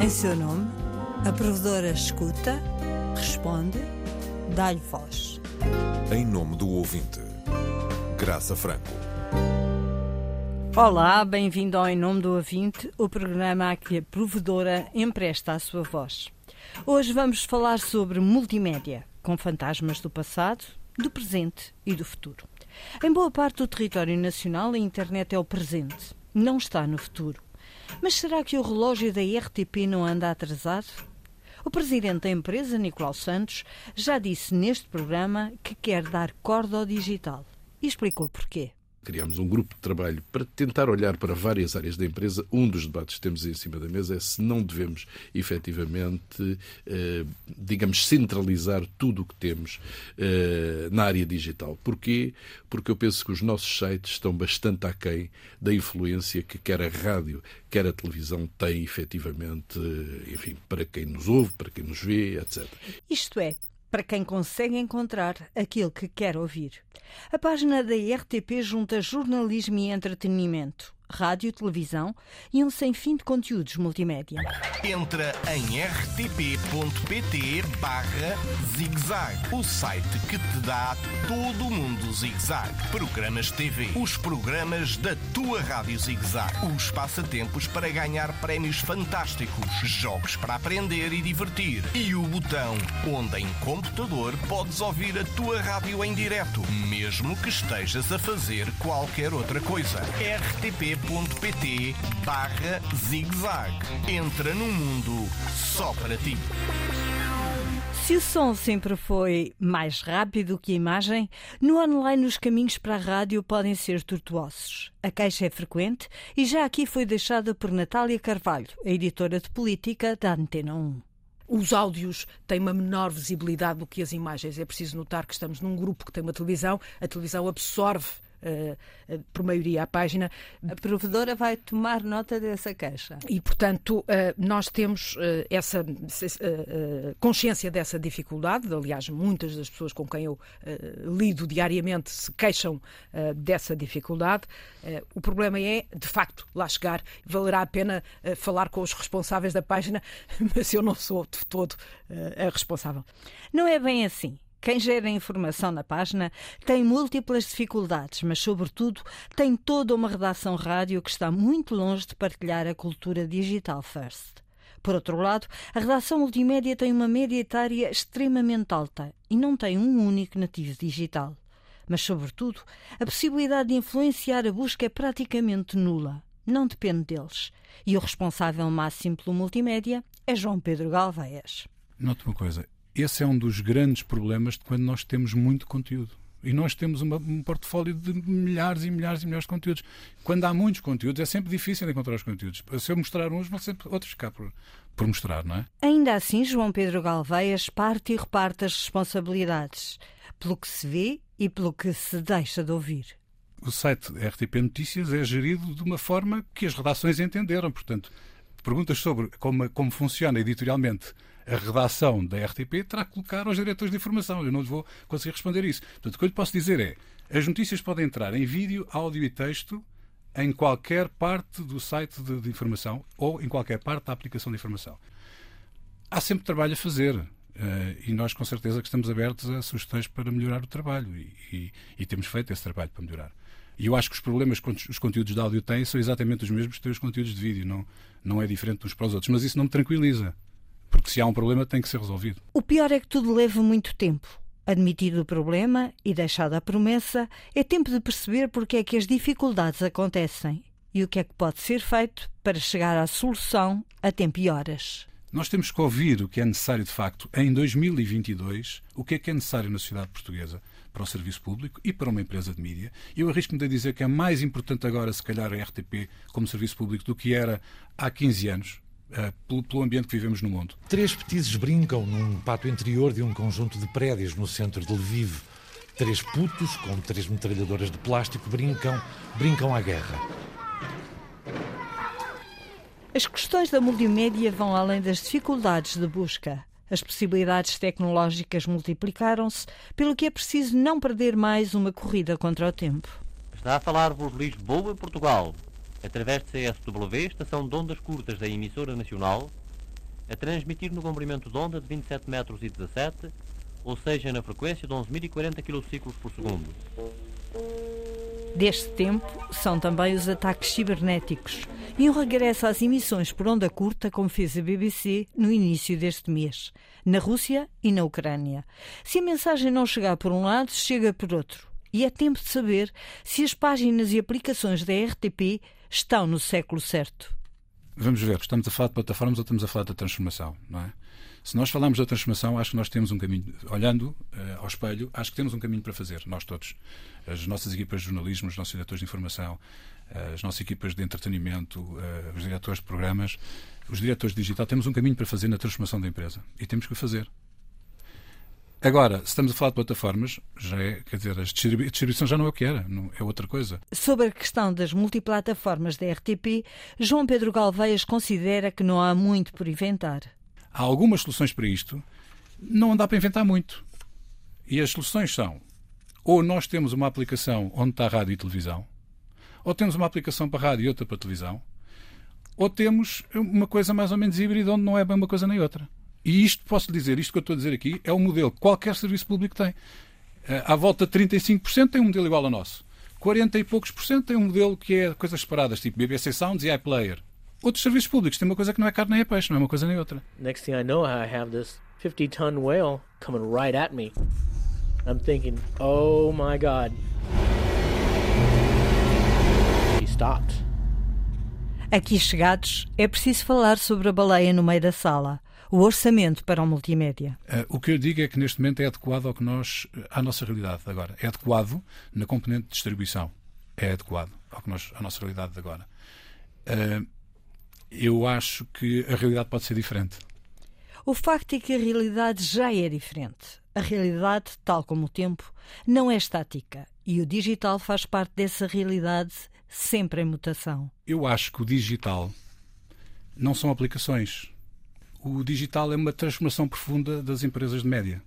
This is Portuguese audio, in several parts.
Em seu nome, a provedora escuta, responde, dá-lhe voz. Em nome do ouvinte, Graça Franco. Olá, bem-vindo ao Em Nome do Ouvinte, o programa a que a provedora empresta a sua voz. Hoje vamos falar sobre multimédia, com fantasmas do passado, do presente e do futuro. Em boa parte do território nacional, a internet é o presente, não está no futuro. Mas será que o relógio da RTP não anda atrasado? O presidente da empresa, Nicolau Santos, já disse neste programa que quer dar corda ao digital e explicou porquê. Criámos um grupo de trabalho para tentar olhar para várias áreas da empresa. Um dos debates que temos em cima da mesa é se não devemos efetivamente, eh, digamos, centralizar tudo o que temos eh, na área digital. Porquê? Porque eu penso que os nossos sites estão bastante aquém da influência que quer a rádio, quer a televisão tem efetivamente, eh, enfim, para quem nos ouve, para quem nos vê, etc. Isto é, para quem consegue encontrar aquilo que quer ouvir. A página da RTP junta jornalismo e entretenimento rádio, televisão e um sem fim de conteúdos multimédia. Entra em rtp.pt barra zigzag, o site que te dá todo o mundo zigzag. Programas TV, os programas da tua rádio zigzag, os passatempos para ganhar prémios fantásticos, jogos para aprender e divertir e o botão onde em computador podes ouvir a tua rádio em direto, mesmo que estejas a fazer qualquer outra coisa. rtp rtp.pt barra zigzag. Entra num mundo só para ti. Se o som sempre foi mais rápido que a imagem, no online os caminhos para a rádio podem ser tortuosos. A queixa é frequente e já aqui foi deixada por Natália Carvalho, a editora de política da Antena 1 os áudios têm uma menor visibilidade do que as imagens. É preciso notar que estamos num grupo que tem uma televisão, a televisão absorve uh, por maioria a página. A provedora vai tomar nota dessa queixa. E, portanto, nós temos essa consciência dessa dificuldade. Aliás, muitas das pessoas com quem eu lido diariamente se queixam dessa dificuldade. O problema é, de facto, lá chegar. Valerá a pena falar com os responsáveis da página, mas eu não sou de todo a responsável. Não é bem assim. Quem gera informação na página tem múltiplas dificuldades, mas, sobretudo, tem toda uma redação rádio que está muito longe de partilhar a cultura digital first. Por outro lado, a redação multimédia tem uma média etária extremamente alta e não tem um único nativo digital. Mas, sobretudo, a possibilidade de influenciar a busca é praticamente nula. Não depende deles. E o responsável máximo pelo multimédia é João Pedro Galveias. Note uma coisa, esse é um dos grandes problemas de quando nós temos muito conteúdo. E nós temos uma, um portfólio de milhares e milhares e milhares de conteúdos. Quando há muitos conteúdos, é sempre difícil encontrar os conteúdos. Se eu mostrar uns, vão sempre outros ficar por, por mostrar, não é? Ainda assim, João Pedro Galveias parte e reparte as responsabilidades pelo que se vê e pelo que se deixa de ouvir. O site RTP Notícias é gerido de uma forma que as redações entenderam. Portanto, perguntas sobre como, como funciona editorialmente a redação da RTP terá que colocar aos diretores de informação. Eu não vou conseguir responder isso. Portanto, o que eu lhe posso dizer é as notícias podem entrar em vídeo, áudio e texto em qualquer parte do site de, de informação ou em qualquer parte da aplicação de informação. Há sempre trabalho a fazer. Uh, e nós, com certeza, que estamos abertos a sugestões para melhorar o trabalho e, e, e, temos feito esse trabalho para melhorar. E eu acho que os problemas que os conteúdos de áudio têm são exatamente os mesmos que têm os conteúdos de vídeo, não, não é diferente uns para os outros. Mas isso não me tranquiliza. Porque se há um problema, tem que ser resolvido. O pior é que tudo leva muito tempo. Admitido o problema e deixada a promessa, é tempo de perceber porque é que as dificuldades acontecem e o que é que pode ser feito para chegar à solução a tempo e horas. Nós temos que ouvir o que é necessário de facto em 2022, o que é que é necessário na sociedade portuguesa para o serviço público e para uma empresa de mídia. Eu arrisco-me a dizer que é mais importante agora, se calhar, a RTP como serviço público do que era há 15 anos, pelo, pelo, ambiente que vivemos no mundo. Três petizes brincam num pátio interior de um conjunto de prédios no centro de Lviv. Três putos com três metralhadoras de plástico brincam, brincam à guerra. As questões da multimédia vão além das dificuldades de busca. As possibilidades tecnológicas multiplicaram-se, pelo que é preciso não perder mais uma corrida contra o tempo. Está a falar-vos Lisboa, Portugal através de CSW, estação de ondas curtas da emissora nacional, a transmitir no comprimento de onda de 27 metros e 17, ou seja, na frequência de 11.040 kciclos por segundo. Deste tempo são também os ataques cibernéticos e um regresso às emissões por onda curta, como fez a BBC no início deste mês, na Rússia e na Ucrânia. Se a mensagem não chegar por um lado, chega por outro. E é tempo de saber se as páginas e aplicações da RTP estão no século certo. Vamos ver, estamos a falar de plataformas ou estamos a falar da transformação, não é? Se nós falamos da transformação, acho que nós temos um caminho, olhando uh, ao espelho, acho que temos um caminho para fazer, nós todos. As nossas equipas de jornalismo, os nossos diretores de informação, uh, as nossas equipas de entretenimento, uh, os diretores de programas, os diretores de digital, temos um caminho para fazer na transformação da empresa e temos que o fazer. Agora, se estamos a falar de plataformas, já é, quer dizer, a distribuição já não é o que era, não, é outra coisa. Sobre a questão das multiplataformas da RTP, João Pedro Galveias considera que não há muito por inventar. Há algumas soluções para isto, não dá para inventar muito. E as soluções são: ou nós temos uma aplicação onde está rádio e televisão, ou temos uma aplicação para rádio e outra para televisão, ou temos uma coisa mais ou menos híbrida onde não é bem uma coisa nem outra. E isto, posso dizer, isto que eu estou a dizer aqui, é o modelo que qualquer serviço público tem. Eh, à volta de 35% tem um modelo igual ao nosso. 40 e poucos por cento tem um modelo que é coisas separadas, tipo BBC Sounds e iPlayer. Outros serviços públicos têm uma coisa que não é carne nem é peixe, não é uma coisa nem outra. Next thing I know, I have this 50 ton whale coming right at me. I'm thinking, oh my god. He stopped. Aqui chegados, é preciso falar sobre a baleia no meio da sala o orçamento para o multimédia? Uh, o que eu digo é que neste momento é adequado ao que nós, à nossa realidade agora. É adequado na componente de distribuição. É adequado ao que nós, à nossa realidade de agora. Uh, eu acho que a realidade pode ser diferente. O facto é que a realidade já é diferente. A realidade, tal como o tempo, não é estática e o digital faz parte dessa realidade sempre em mutação. Eu acho que o digital não são aplicações o digital é uma transformação profunda das empresas de média.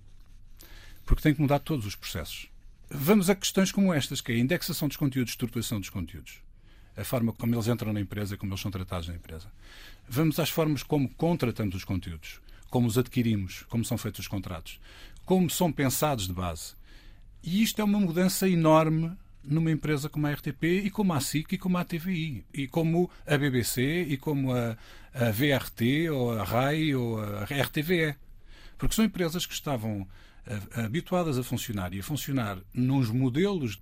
Porque tem que mudar todos os processos. Vamos a questões como estas, que é a indexação dos conteúdos, estruturação dos conteúdos. A forma como eles entram na empresa, como eles são tratados na empresa. Vamos às formas como contratamos os conteúdos, como os adquirimos, como são feitos os contratos, como são pensados de base. E isto é uma mudança enorme numa empresa como a RTP e como a SIC e como a TVI e como a BBC e como a, a VRT ou a RAI ou a RTVE. Porque são empresas que estavam habituadas a funcionar e a funcionar nos modelos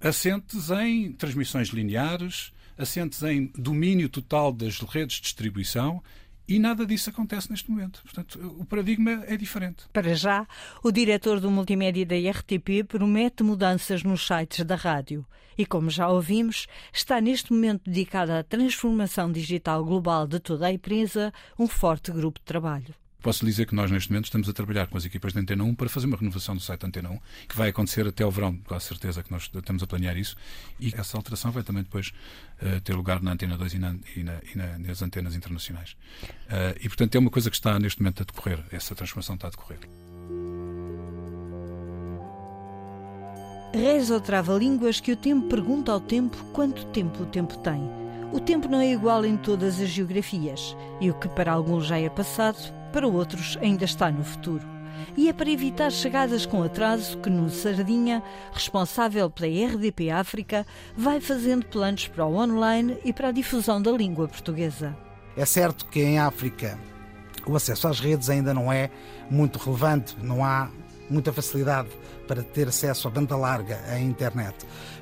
assentes em transmissões lineares, assentes em domínio total das redes de distribuição e nada disso acontece neste momento. Portanto, o paradigma é diferente. Para já, o diretor do multimédia da RTP promete mudanças nos sites da rádio. E como já ouvimos, está neste momento dedicado à transformação digital global de toda a empresa um forte grupo de trabalho. Posso dizer que nós, neste momento, estamos a trabalhar com as equipas da Antena 1 para fazer uma renovação do site Antena 1, que vai acontecer até o verão, com a certeza que nós estamos a planear isso, e essa alteração vai também depois uh, ter lugar na Antena 2 e, na, e, na, e na, nas antenas internacionais. Uh, e, portanto, é uma coisa que está neste momento a decorrer, essa transformação está a decorrer. Reza ou trava-línguas que o tempo pergunta ao tempo quanto tempo o tempo tem. O tempo não é igual em todas as geografias, e o que para alguns já é passado, para outros ainda está no futuro. E é para evitar chegadas com atraso que Nuno Sardinha, responsável pela RDP África, vai fazendo planos para o online e para a difusão da língua portuguesa. É certo que em África o acesso às redes ainda não é muito relevante, não há muita facilidade para ter acesso à banda larga à internet.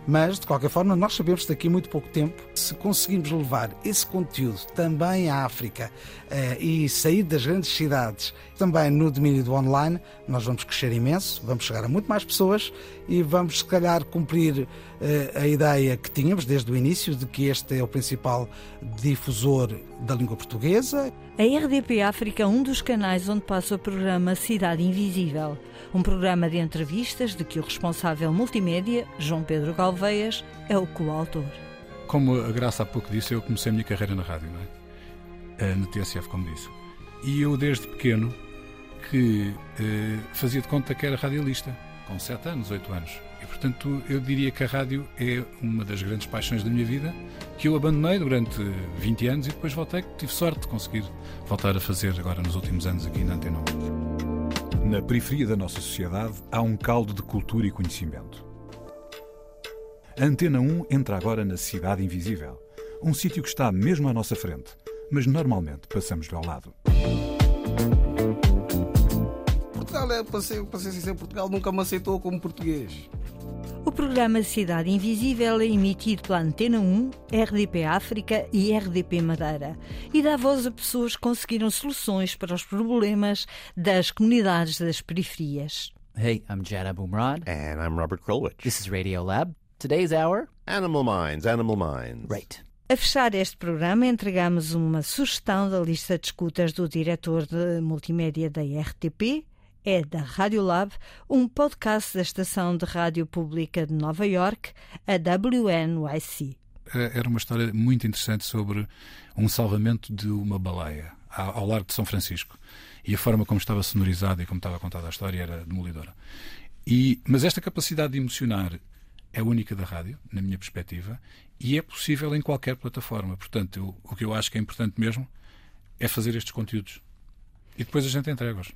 Mas, de qualquer forma, nós sabemos que daqui a muito pouco tempo, se conseguirmos levar esse conteúdo também à África eh, e sair das grandes cidades, também no domínio do online, nós vamos crescer imenso, vamos chegar a muito mais pessoas e vamos, se calhar, cumprir eh, a ideia que tínhamos desde o início de que este é o principal difusor da língua portuguesa. A RDP África é um dos canais onde passa o programa Cidade Invisível, um programa de entrevistas de que o responsável multimédia, João Pedro Galveias, é o coautor. Como a Graça há pouco disse, eu comecei a minha carreira na rádio, não é? Na TSF, como disse. E eu, desde pequeno, que eh, fazia de conta que era radialista, com 7 anos, 8 anos. E, portanto, eu diria que a rádio é uma das grandes paixões da minha vida, que eu abandonei durante 20 anos e depois voltei, tive sorte de conseguir voltar a fazer agora nos últimos anos aqui na Antena 1. Na periferia da nossa sociedade há um caldo de cultura e conhecimento. A Antena 1 entra agora na Cidade Invisível, um sítio que está mesmo à nossa frente, mas normalmente passamos-lhe ao lado. Portugal, é, para ser, para ser sincero, Portugal nunca me aceitou como português. O programa Cidade Invisível é emitido pela Antena 1, RDP África e RDP Madeira e dá voz a pessoas que conseguiram soluções para os problemas das comunidades das periferias. Hey, I'm Jad Abumrad. And I'm Robert Krulwich. This is Radio Lab. Today's hour Animal Minds, Animal Minds. Right. A fechar este programa, entregamos uma sugestão da lista de escutas do diretor de multimédia da RTP, é da Rádio Lab, um podcast da estação de rádio pública de Nova York, a WNYC. Era uma história muito interessante sobre um salvamento de uma baleia ao largo de São Francisco. E a forma como estava sonorizada e como estava contada a história era demolidora. E, mas esta capacidade de emocionar é única da rádio, na minha perspectiva, e é possível em qualquer plataforma. Portanto, eu, o que eu acho que é importante mesmo é fazer estes conteúdos. E depois a gente entrega-os.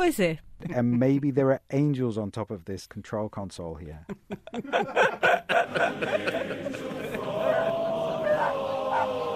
Pois é. And maybe there are angels on top of this control console here.